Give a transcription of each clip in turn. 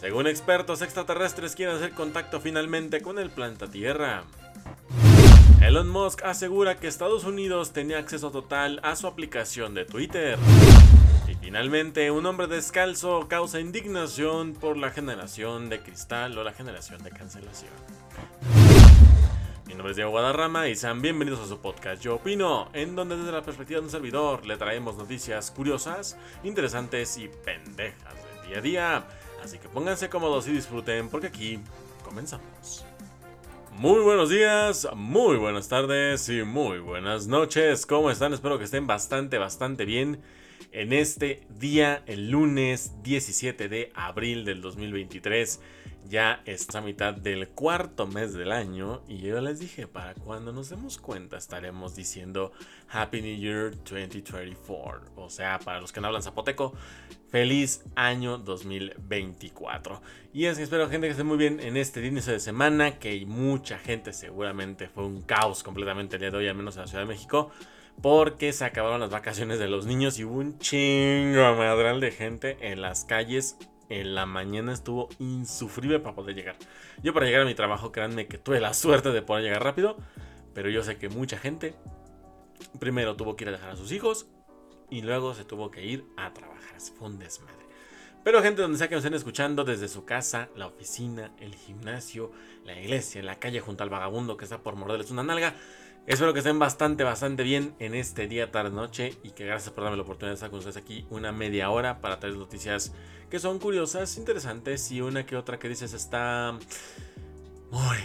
Según expertos extraterrestres quieren hacer contacto finalmente con el planeta Tierra. Elon Musk asegura que Estados Unidos tenía acceso total a su aplicación de Twitter. Y finalmente, un hombre descalzo causa indignación por la generación de cristal o la generación de cancelación. Mi nombre es Diego Guadarrama y sean bienvenidos a su podcast Yo Opino, en donde desde la perspectiva de un servidor le traemos noticias curiosas, interesantes y pendejas del día a día. Así que pónganse cómodos y disfruten porque aquí comenzamos. Muy buenos días, muy buenas tardes y muy buenas noches. ¿Cómo están? Espero que estén bastante, bastante bien en este día, el lunes 17 de abril del 2023. Ya está a mitad del cuarto mes del año y yo les dije, para cuando nos demos cuenta estaremos diciendo Happy New Year 2024. O sea, para los que no hablan zapoteco, feliz año 2024. Y es que espero gente que esté muy bien en este inicio de semana, que mucha gente seguramente fue un caos completamente el día de hoy, al menos en la Ciudad de México porque se acabaron las vacaciones de los niños y hubo un chingo madral de gente en las calles. En la mañana estuvo insufrible para poder llegar. Yo para llegar a mi trabajo, créanme que tuve la suerte de poder llegar rápido, pero yo sé que mucha gente primero tuvo que ir a dejar a sus hijos y luego se tuvo que ir a trabajar. Fue un desmadre. Pero gente donde sea que nos estén escuchando, desde su casa, la oficina, el gimnasio, la iglesia, la calle junto al vagabundo que está por morderles una nalga, Espero que estén bastante, bastante bien en este día, tarde, noche y que gracias por darme la oportunidad de estar con ustedes aquí una media hora para traer noticias que son curiosas, interesantes y una que otra que dices está muy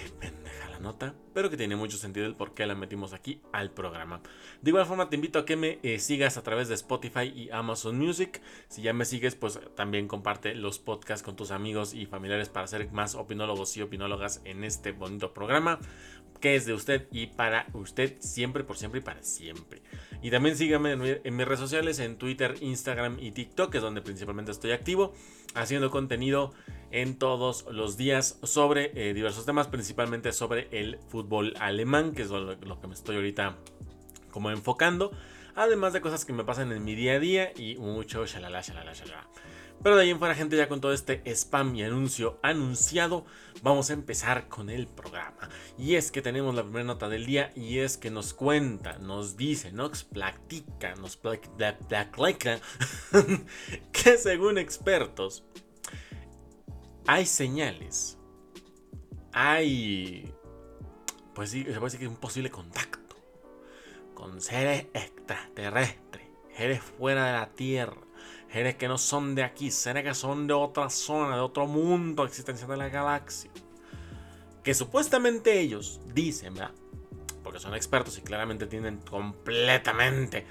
nota, pero que tiene mucho sentido el por qué la metimos aquí al programa. De igual forma te invito a que me eh, sigas a través de Spotify y Amazon Music. Si ya me sigues, pues también comparte los podcasts con tus amigos y familiares para ser más opinólogos y opinólogas en este bonito programa que es de usted y para usted siempre, por siempre y para siempre. Y también síganme en, mis redes sociales, en Twitter, Instagram y TikTok, que es donde principalmente estoy activo, haciendo contenido en todos los días sobre eh, diversos temas, principalmente sobre el fútbol alemán, que es lo, que me estoy ahorita como enfocando. Además de cosas que me pasan en mi día a día y mucho shalala, shalala, shalala. Pero de ahí en fuera, gente, ya con todo este spam y anuncio anunciado, vamos a empezar con el programa. Y es que tenemos la primera nota del día y es que nos cuenta, nos dice, nos platica, nos platica que según expertos hay señales, hay, pues sí, se puede decir que un posible contacto con seres extraterrestres, seres fuera de la Tierra seres que no son de aquí, seres que son de otra zona, de otro mundo existencia de la galaxia. Que supuestamente ellos dicen, ¿verdad? Porque son expertos y claramente tienen completamente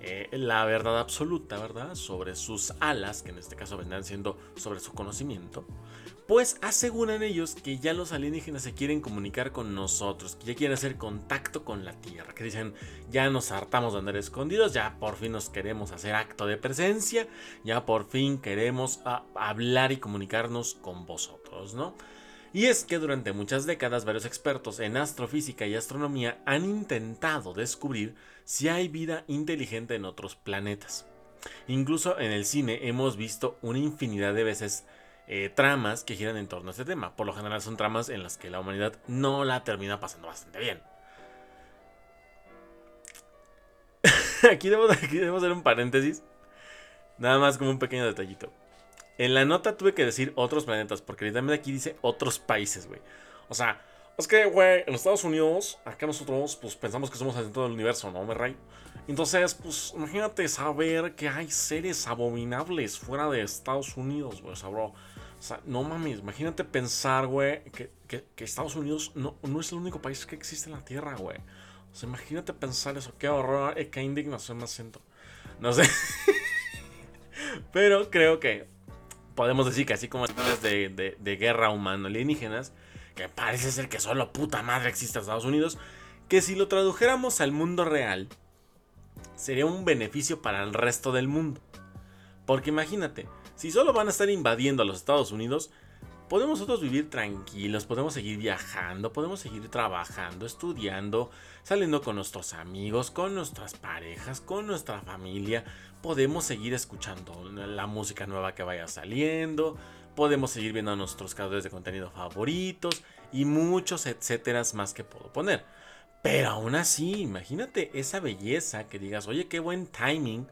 eh, la verdad absoluta, ¿verdad? Sobre sus alas, que en este caso vendrán siendo sobre su conocimiento pues aseguran ellos que ya los alienígenas se quieren comunicar con nosotros, que ya quieren hacer contacto con la Tierra, que dicen, ya nos hartamos de andar escondidos, ya por fin nos queremos hacer acto de presencia, ya por fin queremos ah, hablar y comunicarnos con vosotros, ¿no? Y es que durante muchas décadas varios expertos en astrofísica y astronomía han intentado descubrir si hay vida inteligente en otros planetas. Incluso en el cine hemos visto una infinidad de veces eh, tramas que giran en torno a este tema. Por lo general son tramas en las que la humanidad no la termina pasando bastante bien. aquí, debo, aquí debo hacer un paréntesis. Nada más como un pequeño detallito. En la nota tuve que decir otros planetas, porque literalmente aquí dice otros países, güey. O sea, es que, güey, en Estados Unidos, acá nosotros, pues pensamos que somos el centro del universo, ¿no, me rey? Entonces, pues, imagínate saber que hay seres abominables fuera de Estados Unidos, güey, o sea, bro. O sea, no mames, imagínate pensar, güey, que, Estados Unidos no, no, es el único país que existe en la Tierra, güey. O sea, imagínate pensar eso, qué horror, eh, qué indignación me siento. No sé. Pero creo que podemos decir que así como historias de, de, de guerra humano alienígenas, que parece ser que solo puta madre existe en Estados Unidos, que si lo tradujéramos al mundo real, sería un beneficio para el resto del mundo. Porque imagínate, si solo van a estar invadiendo a los Estados Unidos, podemos nosotros vivir tranquilos, podemos seguir viajando, podemos seguir trabajando, estudiando, saliendo con nuestros amigos, con nuestras parejas, con nuestra familia, podemos seguir escuchando la música nueva que vaya saliendo, podemos seguir viendo a nuestros creadores de contenido favoritos y muchos etcétera más que puedo poner. Pero aún así, imagínate esa belleza que digas, oye, qué buen timing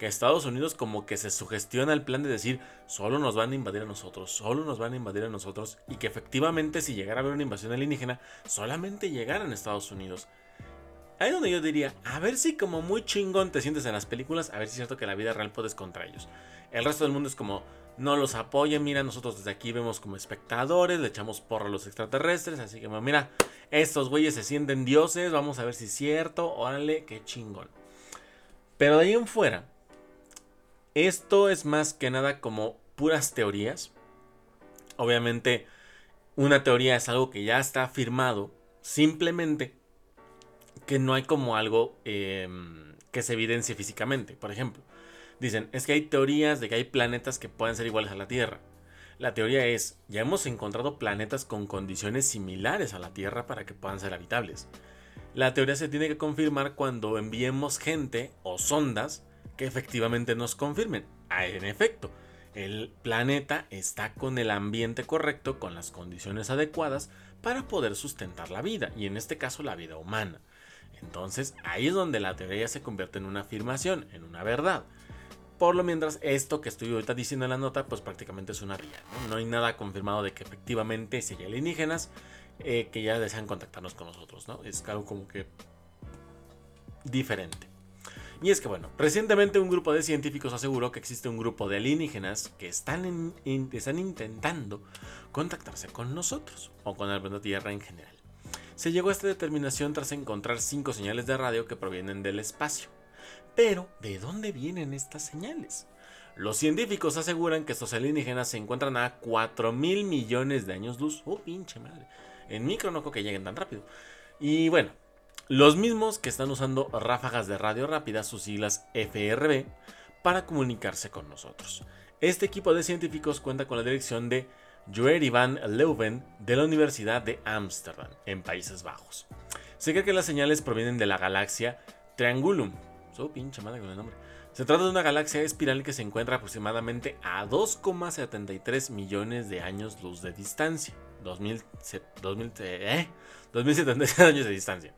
que Estados Unidos como que se sugestiona el plan de decir, solo nos van a invadir a nosotros, solo nos van a invadir a nosotros, y que efectivamente si llegara a haber una invasión alienígena, solamente llegaran a Estados Unidos. Ahí donde yo diría, a ver si como muy chingón te sientes en las películas, a ver si es cierto que la vida real puedes contra ellos. El resto del mundo es como, no los apoyen, mira, nosotros desde aquí vemos como espectadores, le echamos porra a los extraterrestres, así que mira, estos güeyes se sienten dioses, vamos a ver si es cierto, órale, qué chingón. Pero de ahí en fuera, esto es más que nada como puras teorías. Obviamente, una teoría es algo que ya está afirmado, simplemente que no hay como algo em, que se evidencie físicamente. Por ejemplo, dicen, es que hay teorías de que hay planetas que pueden ser iguales a la Tierra. La teoría es, ya hemos encontrado planetas con condiciones similares a la Tierra para que puedan ser habitables. La teoría se tiene que confirmar cuando enviemos gente o sondas que efectivamente nos confirmen. Ah, en efecto, el planeta está con el ambiente correcto, con las condiciones adecuadas para poder sustentar la vida, y en este caso la vida humana. Entonces ahí es donde la teoría se convierte en una afirmación, en una verdad. Por lo mientras, esto que estoy ahorita diciendo en la nota, pues prácticamente es una vía. No, hay nada confirmado de que efectivamente si hay alienígenas eh, que ya desean contactarnos con nosotros, ¿no? Es algo como que diferente. Y es que bueno, recientemente un grupo de científicos aseguró que existe un grupo de alienígenas que están, intentando contactarse con nosotros o con el planeta Tierra en general. Se llegó a esta determinación tras encontrar cinco señales de radio que provienen del espacio. Pero, ¿de dónde vienen estas señales? Los científicos aseguran que estos alienígenas se encuentran a 4 mil millones de años luz. ¡Oh, pinche madre! En micro no creo que lleguen tan rápido. Y bueno, los mismos que están usando ráfagas de radio rápida, sus siglas FRB, para comunicarse con nosotros. Este equipo de científicos cuenta con la dirección de Joer van Leuven de la Universidad de Ámsterdam, en Países Bajos. Se cree que las señales provienen de la galaxia Triangulum. Se trata de una galaxia espiral que se encuentra aproximadamente a 2,73 millones de años luz de distancia. 2000, 2000, eh, 2076 años de distancia.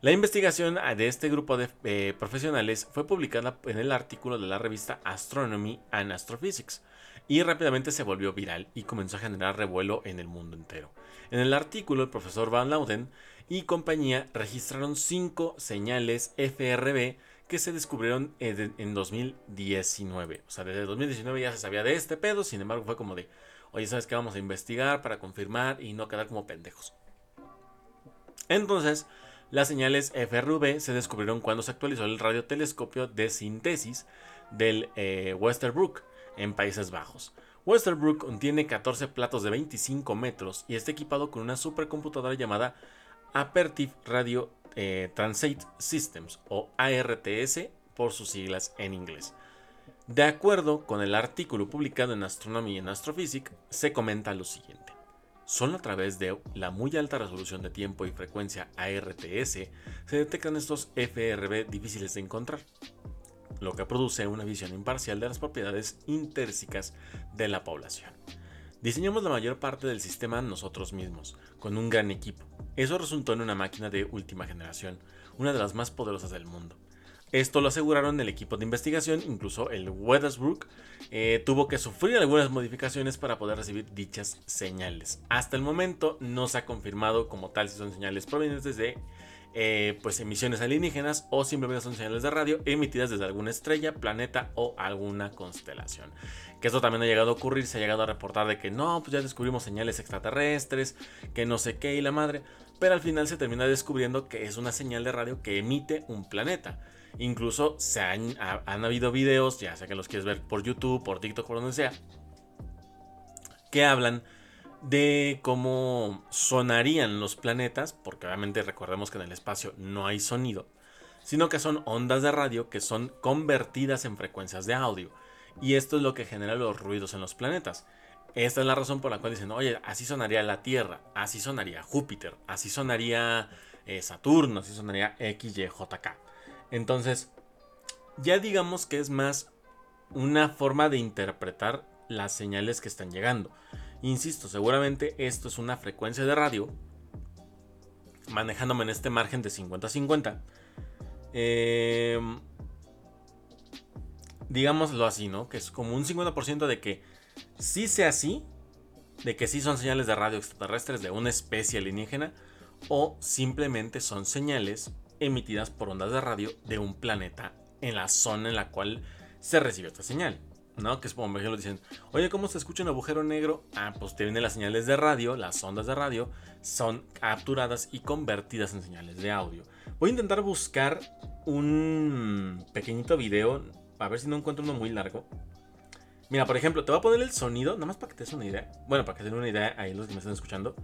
La investigación de este grupo de eh, profesionales fue publicada en el artículo de la revista Astronomy and Astrophysics y rápidamente se volvió viral y comenzó a generar revuelo en el mundo entero. En el artículo, el profesor Van Lauden y compañía registraron cinco señales FRB que se descubrieron en 2019. O sea, desde 2019 ya se sabía de este pedo, sin embargo fue como de, oye, ¿sabes qué? Vamos a investigar para confirmar y no quedar como pendejos. Entonces, las señales FRV se descubrieron cuando se actualizó el radiotelescopio de síntesis del eh, Westerbrook en Países Bajos. Westerbrook contiene 14 platos de 25 metros y está equipado con una supercomputadora llamada Apertive Radio eh, Systems o ARTS por sus siglas en inglés. De acuerdo con el artículo publicado en Astronomy and Astrophysics, se comenta lo siguiente. Solo a través de la muy alta resolución de tiempo y frecuencia ARTS se detectan estos FRB difíciles de encontrar, lo que produce una visión imparcial de las propiedades intrínsecas de la población. Diseñamos la mayor parte del sistema nosotros mismos, con un gran equipo. Eso resultó en una máquina de última generación, una de las más poderosas del mundo. Esto lo aseguraron el equipo de investigación, incluso el Weathersbrook eh, tuvo que sufrir algunas modificaciones para poder recibir dichas señales. Hasta el momento no se ha confirmado como tal si son señales provenientes de eh, pues emisiones alienígenas o simplemente son señales de radio emitidas desde alguna estrella, planeta o alguna constelación. Que esto también ha llegado a ocurrir, se ha llegado a reportar de que no, pues ya descubrimos señales extraterrestres, que no sé qué y la madre, pero al final se termina descubriendo que es una señal de radio que emite un planeta. Incluso se han, habido videos, ya sea que los quieres ver por YouTube, por TikTok, por donde sea, que hablan de cómo sonarían los planetas, porque obviamente recordemos que en el espacio no hay sonido, sino que son ondas de radio que son convertidas en frecuencias de audio. Y esto es lo que genera los ruidos en los planetas. Esta es la razón por la cual dicen, oye, así sonaría la Tierra, así sonaría Júpiter, así sonaría eh, Saturno, así sonaría XYJK. Entonces, ya digamos que es más una forma de interpretar las señales que están llegando. Insisto, seguramente esto es una frecuencia de radio, manejándome en este margen de 50-50. Em, digámoslo así, ¿no? Que es como un 50% de que sí sea así, de que sí son señales de radio extraterrestres de una especie alienígena, o simplemente son señales emitidas por ondas de radio de un planeta en la zona en la cual se recibió esta señal. ¿No? Que es como, por ejemplo, dicen, oye, ¿cómo se escucha un agujero negro? Ah, pues te vienen las señales de radio, las ondas de radio, son capturadas y convertidas en señales de audio. Voy a intentar buscar un pequeñito video, a ver si no encuentro uno muy largo. Mira, por ejemplo, te voy a poner el sonido, nada más para que te des una idea. Bueno, para que te den una idea ahí los que me están escuchando.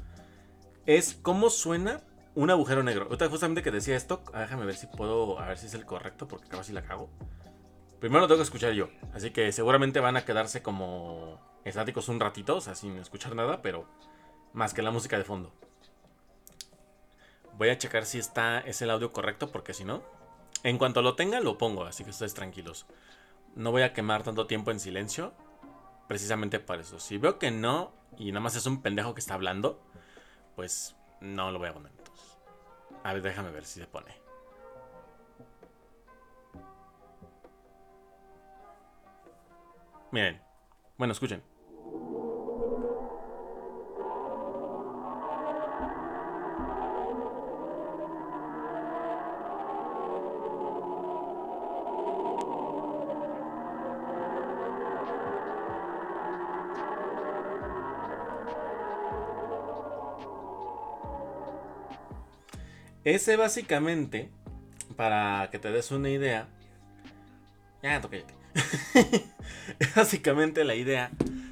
Es cómo suena un agujero negro. Ahorita justamente que decía esto, ah, déjame ver si puedo, a ver si es el correcto, porque casi la cago. Primero lo tengo que escuchar yo, así que seguramente van a quedarse como estáticos un ratito, o sea, sin escuchar nada, pero más que la música de fondo. Voy a checar si está es el audio correcto, porque si no, en cuanto lo tenga lo pongo, así que ustedes tranquilos. No voy a quemar tanto tiempo en silencio, precisamente para eso. Si veo que no y nada más es un pendejo que está hablando, pues no lo voy a poner entonces. A ver, déjame ver si se pone. Miren. Bueno, escuchen. Ese básicamente, para que te des una idea. Ya, toqué. es básicamente la idea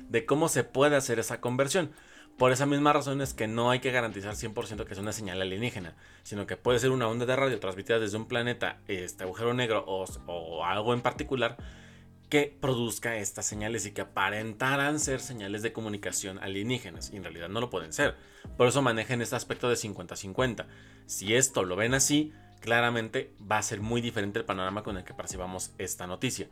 de cómo se puede hacer esa conversión. Por esa misma razón es que no hay que garantizar 100% que es una señal alienígena, sino que puede ser una onda de radio transmitida desde un planeta, este agujero negro o, algo en particular que produzca estas señales y que aparentaran ser señales de comunicación alienígenas. Y en realidad no lo pueden ser. Por eso manejan este aspecto de 50-50. Si esto lo ven así, claramente va a ser muy diferente el panorama con el que percibamos esta noticia.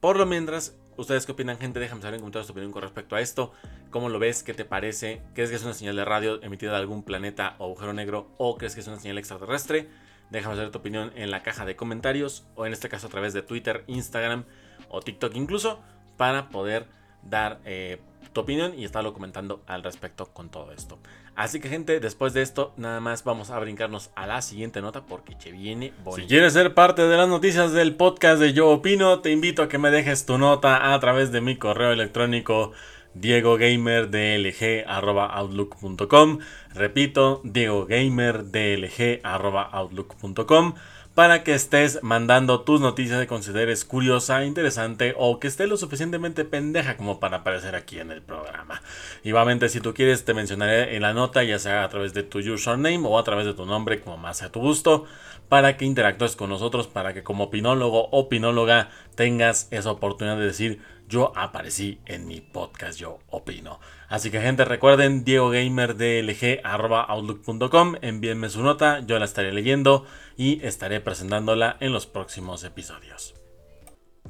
Por lo mientras, ¿ustedes qué opinan, gente? Déjame saber en comentarios tu opinión con respecto a esto. ¿Cómo lo ves? ¿Qué te parece? ¿Crees que es una señal de radio emitida de algún planeta o agujero negro? ¿O crees que es una señal extraterrestre? Déjame saber tu opinión en la caja de comentarios o en este caso a través de Twitter, Instagram o TikTok incluso para poder dar eh, tu opinión y estarlo comentando al respecto con todo esto. Así que gente, después de esto, nada más vamos a brincarnos a la siguiente nota porque che viene bonito. Si quieres ser parte de las noticias del podcast de Yo Opino, te invito a que me dejes tu nota a través de mi correo electrónico diegogamerdlg.outlook.com Repito, diegogamerdlg.outlook.com para que estés mandando tus noticias que consideres curiosa, interesante o que esté lo suficientemente pendeja como para aparecer aquí en el programa. Igualmente, si tú quieres, te mencionaré en la nota, ya sea a través de tu username o a través de tu nombre, como más a tu gusto, para que interactúes con nosotros, para que como opinólogo o opinóloga tengas esa oportunidad de decir yo aparecí en mi podcast, yo opino. Así que gente, recuerden, diegogamerdlg.outlook.com, envíenme su nota, yo la estaré leyendo y estaré presentándola en los próximos episodios.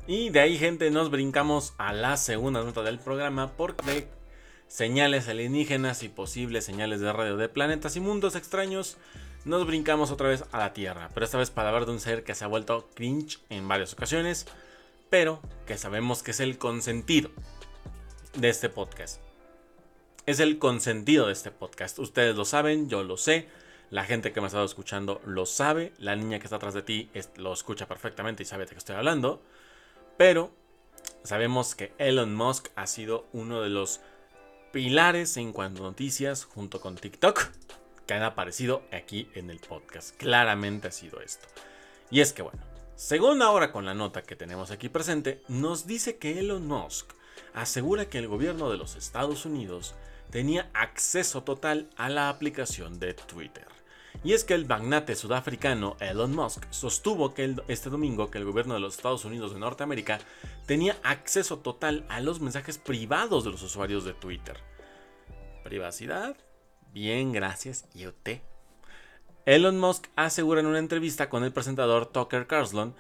Y de ahí, gente, nos brincamos a la segunda nota del programa porque señales alienígenas y posibles señales de radio de planetas y mundos extraños, nos brincamos otra vez a la Tierra, pero esta vez para hablar de un ser que se ha vuelto cringe en varias ocasiones pero que sabemos que es el consentido de este podcast. Es el consentido de este podcast. Ustedes lo saben, yo lo sé. La gente que me ha estado escuchando lo sabe. La niña que está atrás de ti lo escucha perfectamente y sabe de qué estoy hablando. Pero sabemos que Elon Musk ha sido uno de los pilares en cuanto a noticias junto con TikTok que han aparecido aquí en el podcast. Claramente ha sido esto. Y es que bueno, según ahora con la nota que tenemos aquí presente, nos dice que Elon Musk asegura que el gobierno de los Estados Unidos tenía acceso total a la aplicación de Twitter. Y es que el magnate sudafricano Elon Musk sostuvo que este domingo que el gobierno de los Estados Unidos de Norteamérica tenía acceso total a los mensajes privados de los usuarios de Twitter. ¿Privacidad? Bien, gracias. ¿Y usted? Elon Musk asegura en una entrevista con el presentador Tucker Carlson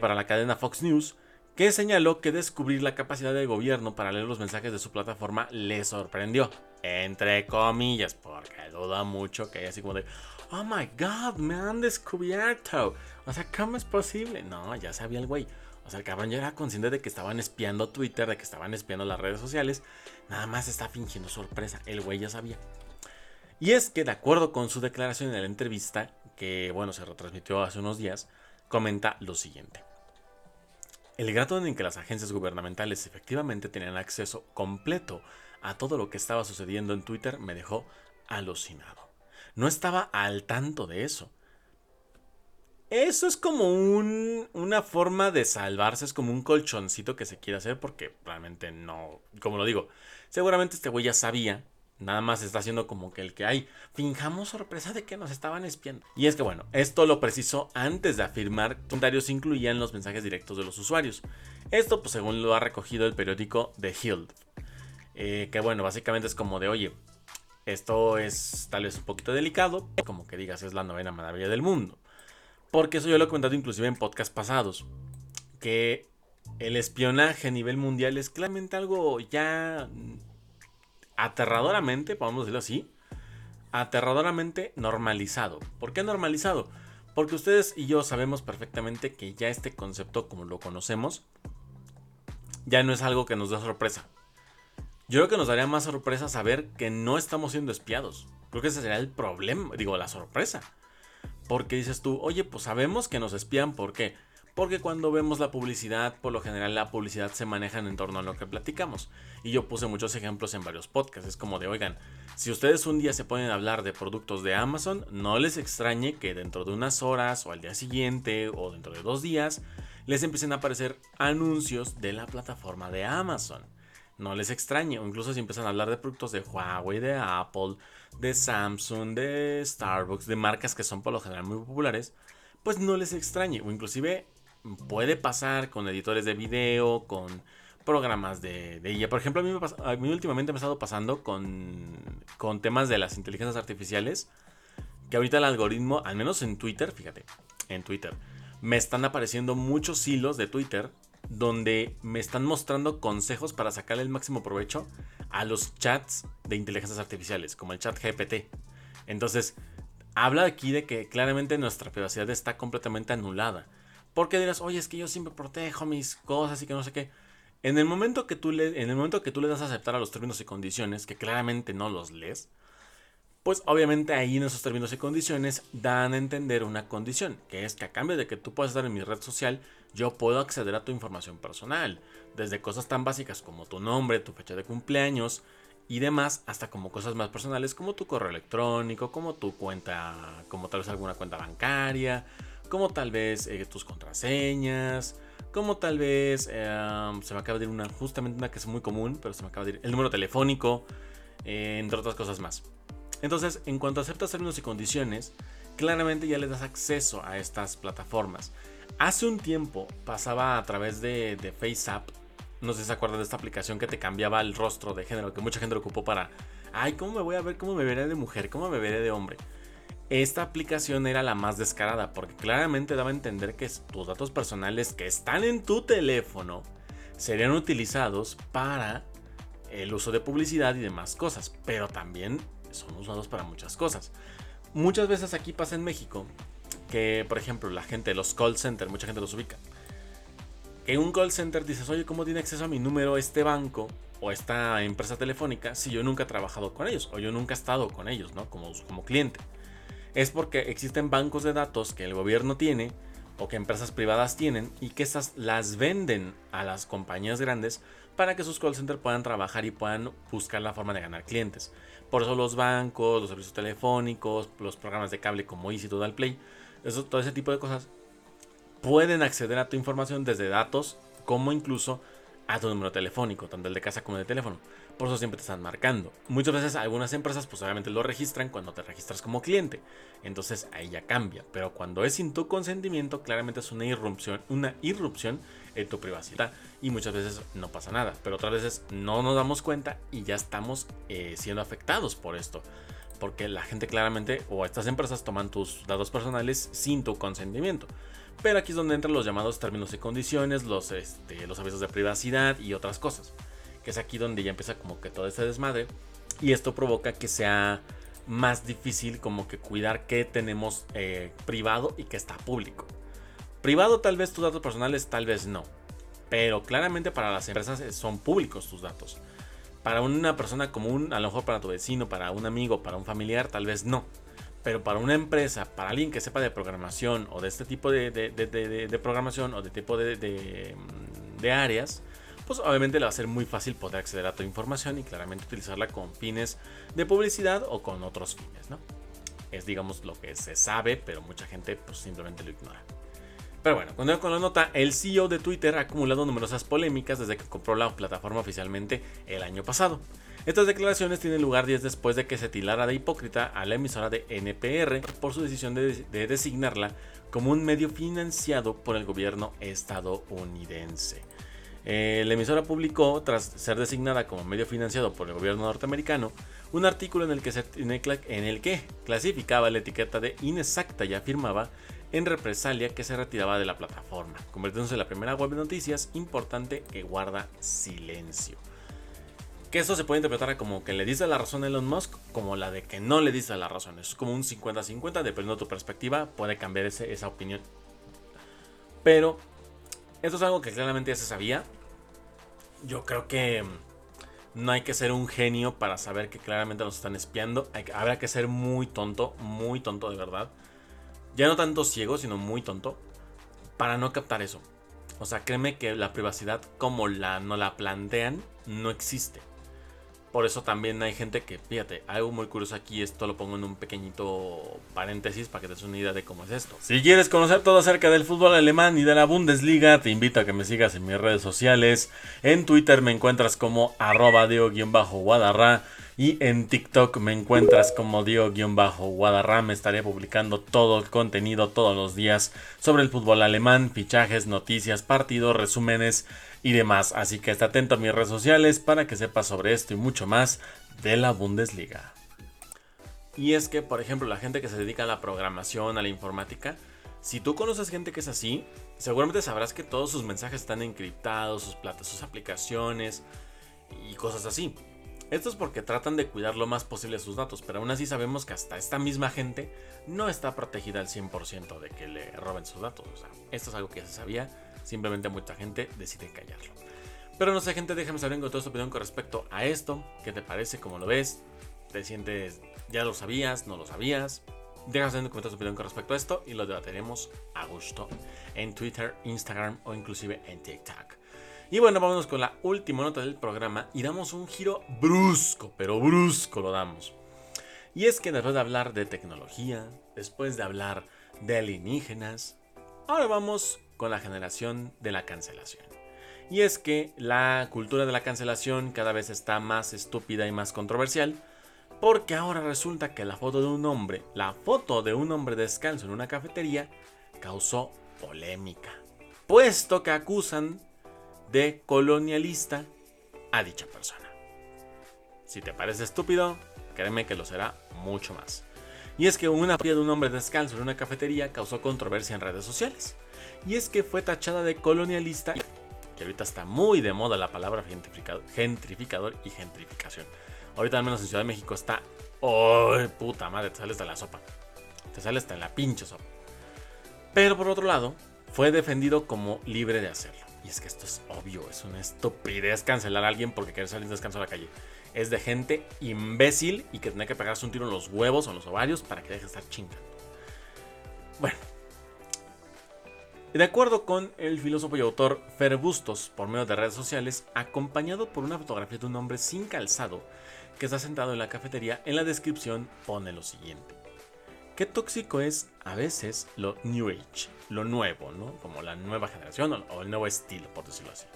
para la cadena Fox News que señaló que descubrir la capacidad del gobierno para leer los mensajes de su plataforma le sorprendió. Entre comillas, porque duda mucho que haya así como de, oh my god, me han descubierto. O sea, ¿cómo es posible? No, ya sabía el güey. O sea, el cabrón ya era consciente de que estaban espiando Twitter, de que estaban espiando las redes sociales. Nada más está fingiendo sorpresa. El güey ya sabía. Y es que, de acuerdo con su declaración en la entrevista, que bueno, se retransmitió hace unos días, comenta lo siguiente. El grado en que las agencias gubernamentales efectivamente tenían acceso completo a todo lo que estaba sucediendo en Twitter me dejó alucinado. No estaba al tanto de eso. Eso es como un, una forma de salvarse, es como un colchoncito que se quiere hacer porque realmente no, como lo digo, seguramente este güey ya sabía Nada más está haciendo como que el que hay. Fingamos sorpresa de que nos estaban espiando. Y es que bueno, esto lo precisó antes de afirmar que los comentarios incluían los mensajes directos de los usuarios. Esto, pues según lo ha recogido el periódico The Hill. Eh, que bueno, básicamente es como de, oye, esto es tal vez un poquito delicado, como que digas es la novena maravilla del mundo. Porque eso yo lo he comentado inclusive en podcasts pasados. Que el espionaje a nivel mundial es claramente algo ya aterradoramente, podemos decirlo así, aterradoramente normalizado. ¿Por qué normalizado? Porque ustedes y yo sabemos perfectamente que ya este concepto como lo conocemos, ya no es algo que nos da sorpresa. Yo creo que nos daría más sorpresa saber que no estamos siendo espiados. Creo que ese sería el problema, digo, la sorpresa. Porque dices tú, oye, pues sabemos que nos espían, ¿por qué? Porque cuando vemos la publicidad, por lo general la publicidad se maneja en torno a lo que platicamos. Y yo puse muchos ejemplos en varios podcasts. Es como de, oigan, si ustedes un día se ponen a hablar de productos de Amazon, no les extrañe que dentro de unas horas o al día siguiente o dentro de dos días les empiecen a aparecer anuncios de la plataforma de Amazon. No les extrañe, o incluso si empiezan a hablar de productos de Huawei, de Apple, de Samsung, de Starbucks, de marcas que son por lo general muy populares, pues no les extrañe, o inclusive puede pasar con editores de video, con programas de, ella. Por ejemplo, a mí, me a mí últimamente me ha estado pasando con, con temas de las inteligencias artificiales. Que ahorita el algoritmo, al menos en Twitter, fíjate, en Twitter, me están apareciendo muchos hilos de Twitter donde me están mostrando consejos para sacarle el máximo provecho a los chats de inteligencias artificiales, como el chat GPT. Entonces, habla aquí de que claramente nuestra privacidad está completamente anulada. Porque dirás, oye, es que yo siempre protejo mis cosas y que no sé qué. En el momento que tú le, en el momento que tú le das a aceptar a los términos y condiciones, que claramente no los lees, pues obviamente ahí en esos términos y condiciones dan a entender una condición, que es que a cambio de que tú puedas estar en mi red social, yo puedo acceder a tu información personal, desde cosas tan básicas como tu nombre, tu fecha de cumpleaños y demás, hasta como cosas más personales como tu correo electrónico, como tu cuenta, como tal vez alguna cuenta bancaria, como tal vez eh, tus contraseñas, como tal vez em, se me acaba de ir una, justamente una que es muy común, pero se me acaba de ir el número telefónico, eh, entre otras cosas más. Entonces, en cuanto aceptas términos y condiciones, claramente ya le das acceso a estas plataformas. Hace un tiempo pasaba a través de, de FaceApp, no sé si se acuerdan de esta aplicación que te cambiaba el rostro de género, que mucha gente lo ocupó para, ay, ¿cómo me voy a ver? ¿Cómo me veré de mujer? ¿Cómo me veré de hombre? Esta aplicación era la más descarada porque claramente daba a entender que tus datos personales que están en tu teléfono serían utilizados para el uso de publicidad y demás cosas, pero también son usados para muchas cosas. Muchas veces aquí pasa en México que, por ejemplo, la gente de los call centers, mucha gente los ubica. En un call center dices, oye, ¿cómo tiene acceso a mi número este banco o esta empresa telefónica si yo nunca he trabajado con ellos o yo nunca he estado con ellos, ¿no? Como, como cliente es porque existen bancos de datos que el gobierno tiene o que empresas privadas tienen y que esas las venden a las compañías grandes para que sus call centers puedan trabajar y puedan buscar la forma de ganar clientes. Por eso los bancos, los servicios telefónicos, los programas de cable como Easy Total Play, eso, todo ese tipo de cosas pueden acceder a tu información desde datos como incluso a tu número telefónico, tanto el de casa como el de teléfono. Por eso siempre te están marcando. Muchas veces algunas empresas pues obviamente lo registran cuando te registras como cliente. Entonces ahí ya cambia. Pero cuando es sin tu consentimiento, claramente es una irrupción, una irrupción en tu privacidad. Y muchas veces no pasa nada. Pero otras veces no nos damos cuenta y ya estamos eh, siendo afectados por esto. porque la gente claramente o estas empresas toman tus datos personales sin tu consentimiento. Pero aquí es donde entran los llamados términos y condiciones, los, este, los avisos de privacidad y otras cosas. Que es aquí donde ya empieza como que todo este desmadre. Y esto provoca que sea más difícil como que cuidar qué tenemos eh, privado y qué está público. Privado tal vez tus datos personales, tal vez no. Pero claramente para las empresas son públicos tus datos. Para una persona común, a lo mejor para tu vecino, para un amigo, para un familiar, tal vez no. Pero para una empresa, para alguien que sepa de programación o de este tipo de, de, programación o de tipo de, áreas, pues obviamente le va a ser muy fácil poder acceder a tu información y claramente utilizarla con fines de publicidad o con otros fines, ¿no? Es digamos lo que se sabe, pero mucha gente pues simplemente lo ignora. Pero bueno, cuando con la nota, el CEO de Twitter ha acumulado numerosas polémicas desde que compró la plataforma oficialmente el año pasado. Estas declaraciones tienen lugar días después de que se tilara de hipócrita a la emisora de NPR por su decisión de, designarla como un medio financiado por el gobierno estadounidense. Eh, la emisora publicó, tras ser designada como medio financiado por el gobierno norteamericano, un artículo en el que, clasificaba la etiqueta de inexacta y afirmaba en represalia que se retiraba de la plataforma, convirtiéndose en la primera web de noticias importante que guarda silencio. Que eso se puede interpretar como que le dice la razón a Elon Musk, como la de que no le dice la razón. Es como un 50-50, dependiendo de tu perspectiva, puede cambiar esa opinión. Pero esto es algo que claramente ya se sabía. Yo creo que no hay que ser un genio para saber que claramente nos están espiando. habrá que ser muy tonto, muy tonto de verdad ya no tanto ciego, sino muy tonto, para no captar eso. O sea, créeme que la privacidad como la, no la plantean no existe. Por eso también hay gente que, fíjate, algo muy curioso aquí, esto lo pongo en un pequeñito paréntesis para que te des una idea de cómo es esto. Si quieres conocer todo acerca del fútbol alemán y de la Bundesliga, te invito a que me sigas en mis redes sociales. En Twitter me encuentras como arroba guadarra y en TikTok me encuentras como Dio-Guadarrama. Estaré publicando todo el contenido todos los días sobre el fútbol alemán, fichajes, noticias, partidos, resúmenes y demás. Así que esté atento a mis redes sociales para que sepas sobre esto y mucho más de la Bundesliga. Y es que, por ejemplo, la gente que se dedica a la programación, a la informática, si tú conoces gente que es así, seguramente sabrás que todos sus mensajes están encriptados, sus platas, sus aplicaciones y cosas así. Esto es porque tratan de cuidar lo más posible sus datos, pero aún así sabemos que hasta esta misma gente no está protegida al 100% de que le roben sus datos. O sea, esto es algo que ya se sabía, simplemente mucha gente decide callarlo. Pero no sé, gente, déjame saber en tu opinión con respecto a esto. ¿Qué te parece? ¿Cómo lo ves? ¿Te sientes, ya lo sabías? ¿No lo sabías? Déjame saber en comentarios tu opinión con respecto a esto y lo debatiremos a gusto en Twitter, Instagram o inclusive en TikTok. Y bueno, vámonos con la última nota del programa y damos un giro brusco, pero brusco lo damos. Y es que después de hablar de tecnología, después de hablar de alienígenas, ahora vamos con la generación de la cancelación. Y es que la cultura de la cancelación cada vez está más estúpida y más controversial, porque ahora resulta que la foto de un hombre, la foto de un hombre descalzo en una cafetería, causó polémica, puesto que acusan de colonialista a dicha persona. Si te parece estúpido, créeme que lo será mucho más. Y es que una foto de un hombre descalzo en una cafetería causó controversia en redes sociales. Y es que fue tachada de colonialista, que ahorita está muy de moda la palabra gentrificador y gentrificación. Ahorita al menos en Ciudad de México está, ¡oh, puta madre! Te sales de la sopa. Te sales en la pinche sopa. Pero por otro lado, fue defendido como libre de hacerlo. Y es que esto es obvio, es una estupidez cancelar a alguien porque quiere salir de descanso a la calle. Es de gente imbécil y que tiene que pegarse un tiro en los huevos o en los ovarios para que deje de estar chingando. Bueno. De acuerdo con el filósofo y autor Fer Bustos, por medio de redes sociales, acompañado por una fotografía de un hombre sin calzado que está sentado en la cafetería, en la descripción pone lo siguiente. Qué tóxico es a veces lo New Age, lo nuevo, ¿no? Como la nueva generación o, el nuevo estilo, por decirlo así.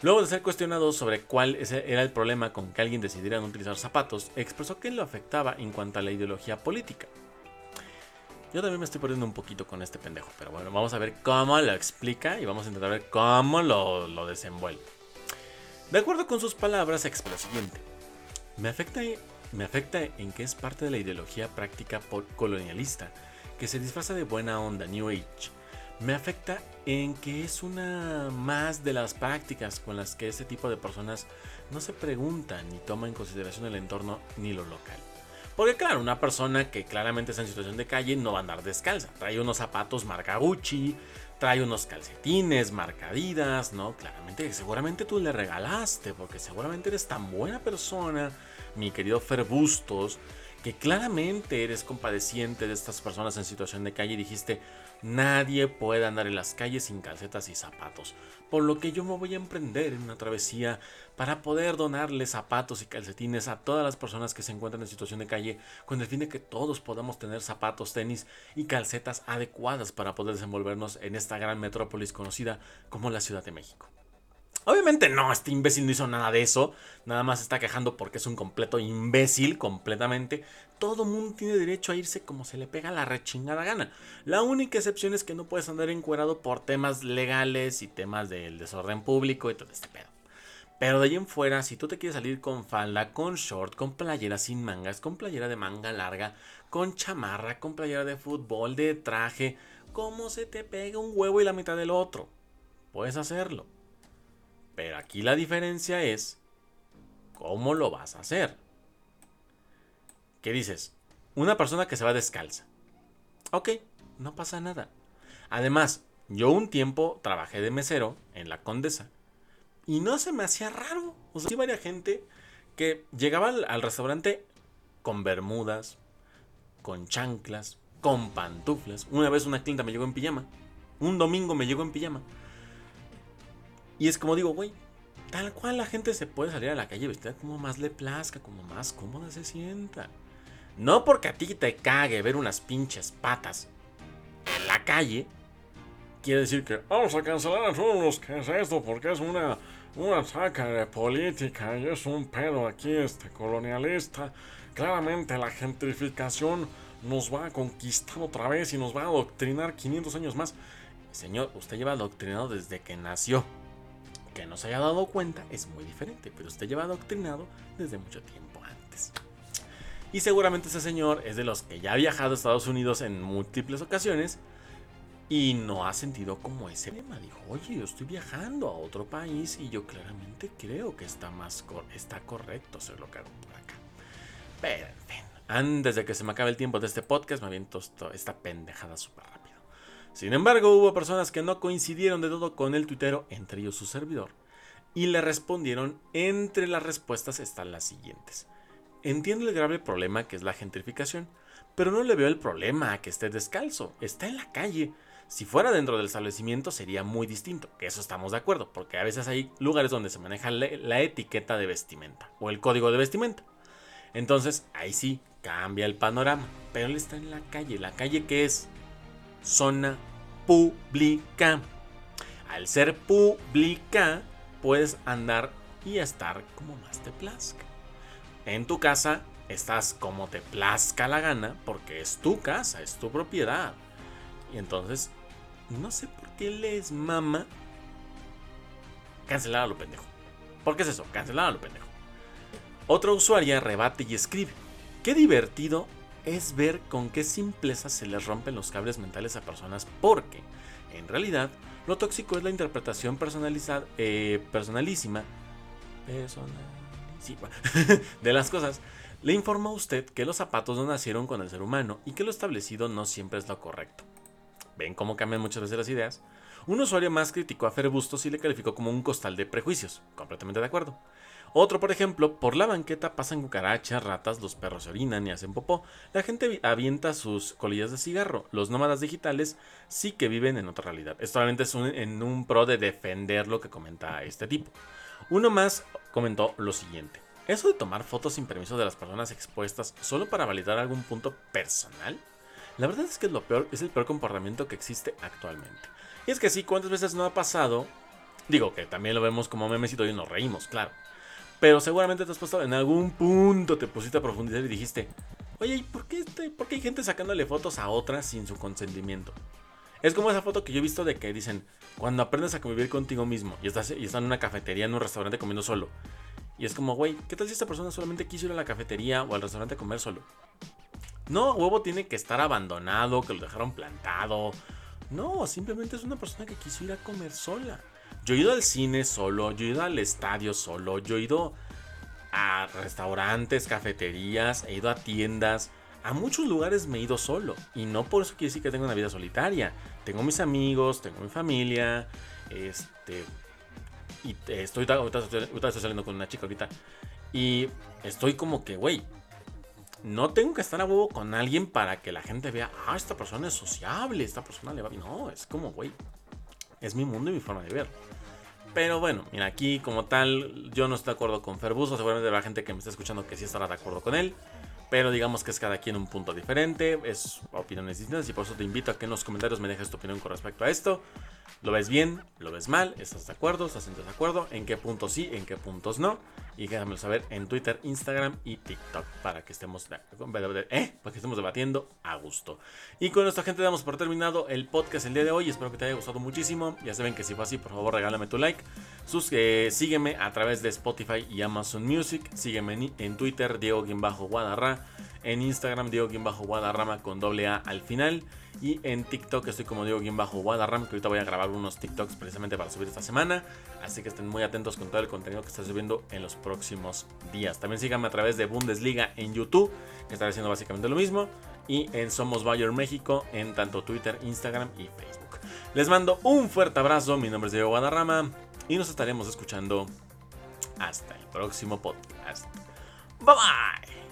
Luego de ser cuestionado sobre cuál era el problema con que alguien decidiera no utilizar zapatos, expresó que lo afectaba en cuanto a la ideología política. Yo también me estoy perdiendo un poquito con este pendejo, pero bueno, vamos a ver cómo lo explica y vamos a intentar ver cómo lo, lo desenvuelve. De acuerdo con sus palabras, expresó lo siguiente. Me afecta me afecta en que es parte de la ideología práctica colonialista, que se disfraza de buena onda, New Age. Me afecta en que es una más de las prácticas con las que este tipo de personas no se preguntan ni toma en consideración el entorno ni lo local. Porque claro, una persona que claramente está en situación de calle no va a andar descalza. Trae unos zapatos marca Gucci, trae unos calcetines marcadidas, ¿no? Claramente, seguramente tú le regalaste, porque seguramente eres tan buena persona, mi querido Fer Bustos, que claramente eres compadeciente de estas personas en situación de calle dijiste, nadie puede andar en las calles sin calcetas y zapatos, por lo que yo me voy a emprender en una travesía para poder donarle zapatos y calcetines a todas las personas que se encuentran en situación de calle, con el fin de que todos podamos tener zapatos, tenis y calcetas adecuadas para poder desenvolvernos en esta gran metrópolis conocida como la Ciudad de México. Obviamente no, este imbécil no hizo nada de eso. Nada más está quejando porque es un completo imbécil, completamente. Todo mundo tiene derecho a irse como se le pega la rechingada gana. La única excepción es que no puedes andar encuerado por temas legales y temas del desorden público y todo este pedo. Pero de ahí en fuera, si tú te quieres salir con falda, con short, con playera sin mangas, con playera de manga larga, con chamarra, con playera de fútbol, de traje, como se te pega un huevo y la mitad del otro. Puedes hacerlo. Pero aquí la diferencia es cómo lo vas a hacer. ¿Qué dices? Una persona que se va descalza. Ok, no pasa nada. Además, yo un tiempo trabajé de mesero en la Condesa y no se me hacía raro. O sea, hay varias gente que llegaba al, restaurante con bermudas, con chanclas, con pantuflas. Una vez una clienta me llegó en pijama. Un domingo me llegó en pijama. Y es como digo, güey, tal cual la gente se puede salir a la calle vestida como más le plazca, como más cómoda se sienta. No porque a ti te cague ver unas pinches patas en la calle, quiere decir que vamos a cancelar a todos los que es esto porque es una, una saca de política y es un pedo aquí este colonialista. Claramente la gentrificación nos va a conquistar otra vez y nos va a adoctrinar 500 años más. Señor, usted lleva adoctrinado desde que nació que no se haya dado cuenta es muy diferente, pero usted lleva adoctrinado desde mucho tiempo antes. Y seguramente ese señor es de los que ya ha viajado a Estados Unidos en múltiples ocasiones y no ha sentido como ese tema. Dijo, oye, yo estoy viajando a otro país y yo claramente creo que está, más está correcto hacer lo que hago por acá. Pero, en fin, antes de que se me acabe el tiempo de este podcast, me aviento esta pendejada rápido. Sin embargo, hubo personas que no coincidieron de todo con el tuitero, entre ellos su servidor, y le respondieron, entre las respuestas están las siguientes. Entiendo el grave problema que es la gentrificación, pero no le veo el problema a que esté descalzo, está en la calle. Si fuera dentro del establecimiento sería muy distinto, que eso estamos de acuerdo, porque a veces hay lugares donde se maneja la etiqueta de vestimenta o el código de vestimenta. Entonces ahí sí cambia el panorama, pero él está en la calle, la calle que es zona pública. Al ser pública, puedes andar y estar como más te plazca. En tu casa estás como te plazca la gana porque es tu casa, es tu propiedad. Y entonces, no sé por qué les mama cancelar lo pendejo. ¿Por qué es eso? Cancelar lo pendejo. Otra usuaria rebate y escribe: Qué divertido es ver con qué simpleza se les rompen los cables mentales a personas porque, en realidad, lo tóxico es la interpretación personalizada, eh, personalísima de las cosas. Le informa a usted que los zapatos no nacieron con el ser humano y que lo establecido no siempre es lo correcto. ¿Ven cómo cambian muchas veces las ideas? Un usuario más criticó a Fer Bustos y le calificó como un costal de prejuicios. Completamente de acuerdo. Otro, por ejemplo, por la banqueta pasan cucarachas, ratas, los perros se orinan y hacen popó. La gente avienta sus colillas de cigarro. Los nómadas digitales sí que viven en otra realidad. Esto realmente es en un pro de defender lo que comenta este tipo. Uno más comentó lo siguiente. Eso de tomar fotos sin permiso de las personas expuestas solo para validar algún punto personal, la verdad es que es lo peor, es el peor comportamiento que existe actualmente. Y es que sí, ¿cuántas veces no ha pasado? Digo que también lo vemos como memecito y nos reímos, claro. Pero seguramente te has puesto en algún punto, te pusiste a profundizar y dijiste, oye, ¿por qué, este, ¿por qué hay gente sacándole fotos a otras sin su consentimiento? Es como esa foto que yo he visto de que dicen, cuando aprendes a convivir contigo mismo y estás, y estás en una cafetería, en un restaurante comiendo solo, Y es como, güey, ¿qué tal si esta persona solamente quiso ir a la cafetería o al restaurante a comer solo? No, huevo tiene que estar abandonado, que lo dejaron plantado. No, simplemente es una persona que quiso ir a comer sola. Yo he ido al cine solo, yo he ido al estadio solo, yo he ido a restaurantes, cafeterías, he ido a tiendas. A muchos lugares me he ido solo. Y no por eso quiere decir que tengo una vida solitaria. Tengo mis amigos, tengo mi familia. Este. Y estoy, ahorita, estoy saliendo con una chica ahorita. Y estoy como que, güey, no tengo que estar a huevo con alguien para que la gente vea, ah, esta persona es sociable, esta persona le va. No, es como, güey, es mi mundo y mi forma de ver. Pero bueno, mira, aquí como tal, yo no estoy de acuerdo con Ferbuso. Seguramente habrá gente que me está escuchando que sí estará de acuerdo con él. Pero digamos que es cada quien un punto diferente, es opiniones distintas y por eso te invito a que en los comentarios me dejes tu opinión con respecto a esto. ¿Lo ves bien? ¿Lo ves mal? ¿Estás de acuerdo? ¿Estás en desacuerdo? ¿En qué puntos sí? ¿En qué puntos no? Y déjamelo saber en Twitter, Instagram y TikTok para que estemos, ¿eh? para que estemos debatiendo a gusto. Y con esta gente damos por terminado el podcast el día de hoy. Espero que te haya gustado muchísimo. Ya saben que si fue así, por favor regálame tu like. Sus, eh, sígueme a través de Spotify y Amazon Music. Sígueme en, en Twitter, Diego-Guadarra en Instagram Diego-Guadarrama con doble A al final. Y en TikTok estoy como Diego-Guadarrama, que ahorita voy a grabar unos TikToks precisamente para subir esta semana. Así que estén muy atentos con todo el contenido que estoy subiendo en los próximos días. También síganme a través de Bundesliga en YouTube, que estaré haciendo básicamente lo mismo. Y en Somos Bayern México en tanto Twitter, Instagram y Facebook. Les mando un fuerte abrazo, mi nombre es Diego Guadarrama y nos estaremos escuchando hasta el próximo podcast. Bye bye.